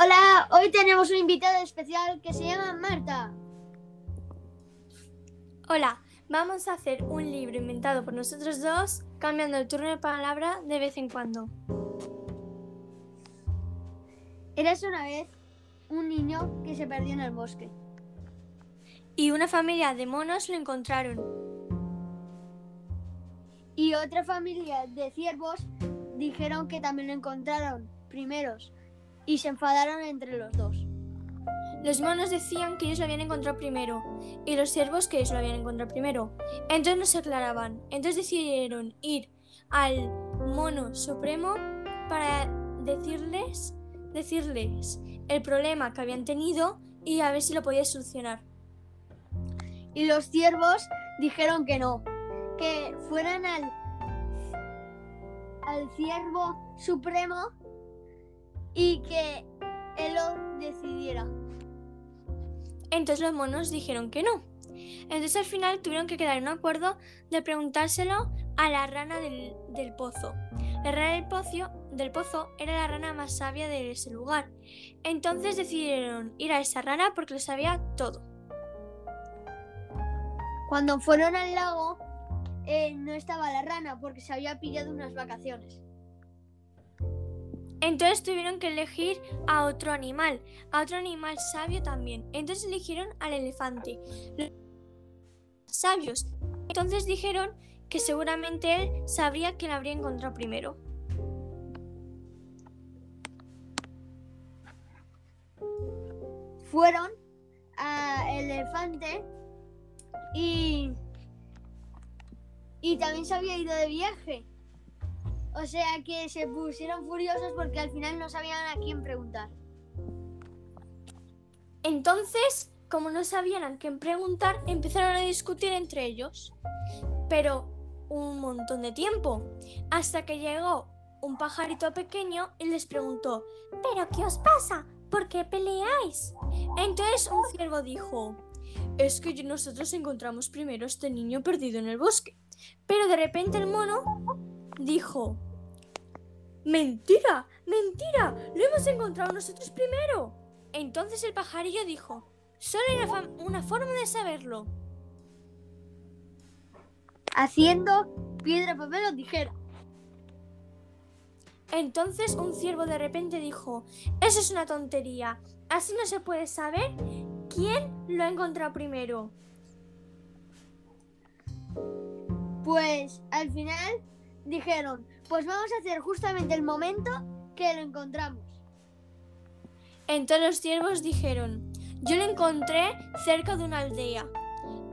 Hola, hoy tenemos un invitado especial que se llama Marta. Hola, vamos a hacer un libro inventado por nosotros dos, cambiando el turno de palabra de vez en cuando. Eres una vez un niño que se perdió en el bosque. Y una familia de monos lo encontraron. Y otra familia de ciervos dijeron que también lo encontraron primeros y se enfadaron entre los dos. Los monos decían que ellos lo habían encontrado primero y los ciervos que ellos lo habían encontrado primero. Entonces no se aclaraban. Entonces decidieron ir al mono supremo para decirles, decirles el problema que habían tenido y a ver si lo podía solucionar. Y los ciervos dijeron que no, que fueran al, al ciervo supremo y que él lo decidiera. Entonces los monos dijeron que no. Entonces al final tuvieron que quedar en un acuerdo de preguntárselo a la rana del, del pozo. La rana del pozo, del pozo era la rana más sabia de ese lugar. Entonces decidieron ir a esa rana porque lo sabía todo. Cuando fueron al lago, eh, no estaba la rana porque se había pillado unas vacaciones. Entonces tuvieron que elegir a otro animal, a otro animal sabio también. Entonces eligieron al elefante. Sabios. Entonces dijeron que seguramente él sabría la habría encontrado primero. Fueron al elefante y, y también se había ido de viaje. O sea que se pusieron furiosos porque al final no sabían a quién preguntar. Entonces, como no sabían a quién preguntar, empezaron a discutir entre ellos. Pero un montón de tiempo. Hasta que llegó un pajarito pequeño y les preguntó, ¿pero qué os pasa? ¿Por qué peleáis? Entonces un ciervo dijo, es que nosotros encontramos primero a este niño perdido en el bosque. Pero de repente el mono dijo, Mentira, mentira, lo hemos encontrado nosotros primero. Entonces el pajarillo dijo, solo hay una, forma de saberlo. Haciendo piedra, papel o tijera. Entonces un ciervo de repente dijo, eso es una tontería, así no se puede saber quién lo ha encontrado primero. Pues al final dijeron, pues vamos a hacer justamente el momento que lo encontramos. Entonces los ciervos dijeron, yo lo encontré cerca de una aldea,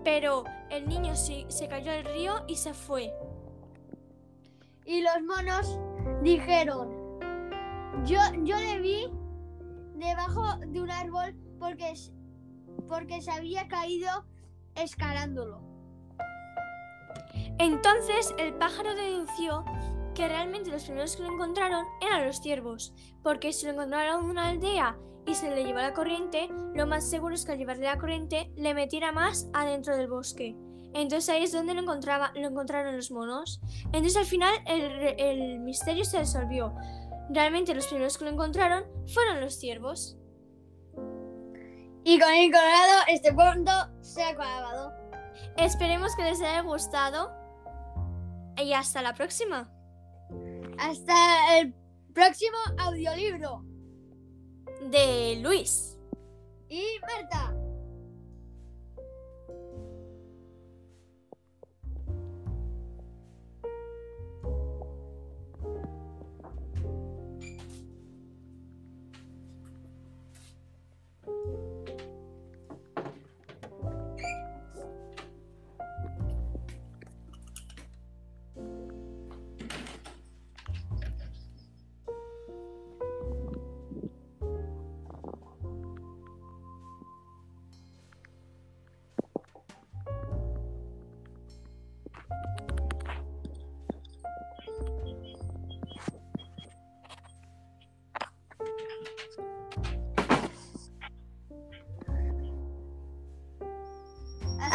pero el niño se, se cayó al río y se fue. Y los monos dijeron, yo, yo le vi debajo de un árbol porque, porque se había caído escalándolo. Entonces el pájaro dedució que realmente los primeros que lo encontraron eran los ciervos, porque si lo encontraron en una aldea y se le llevó la corriente, lo más seguro es que al llevarle la corriente le metiera más adentro del bosque. Entonces ahí es donde lo, encontraba, lo encontraron los monos. Entonces al final el, el misterio se resolvió. Realmente los primeros que lo encontraron fueron los ciervos. Y con el colorado este punto se ha acabado. Esperemos que les haya gustado y hasta la próxima. Hasta el próximo audiolibro. De Luis. Y Marta.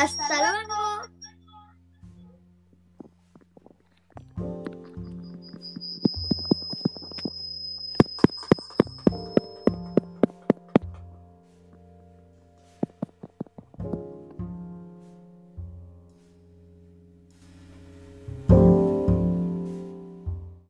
Hasta luego.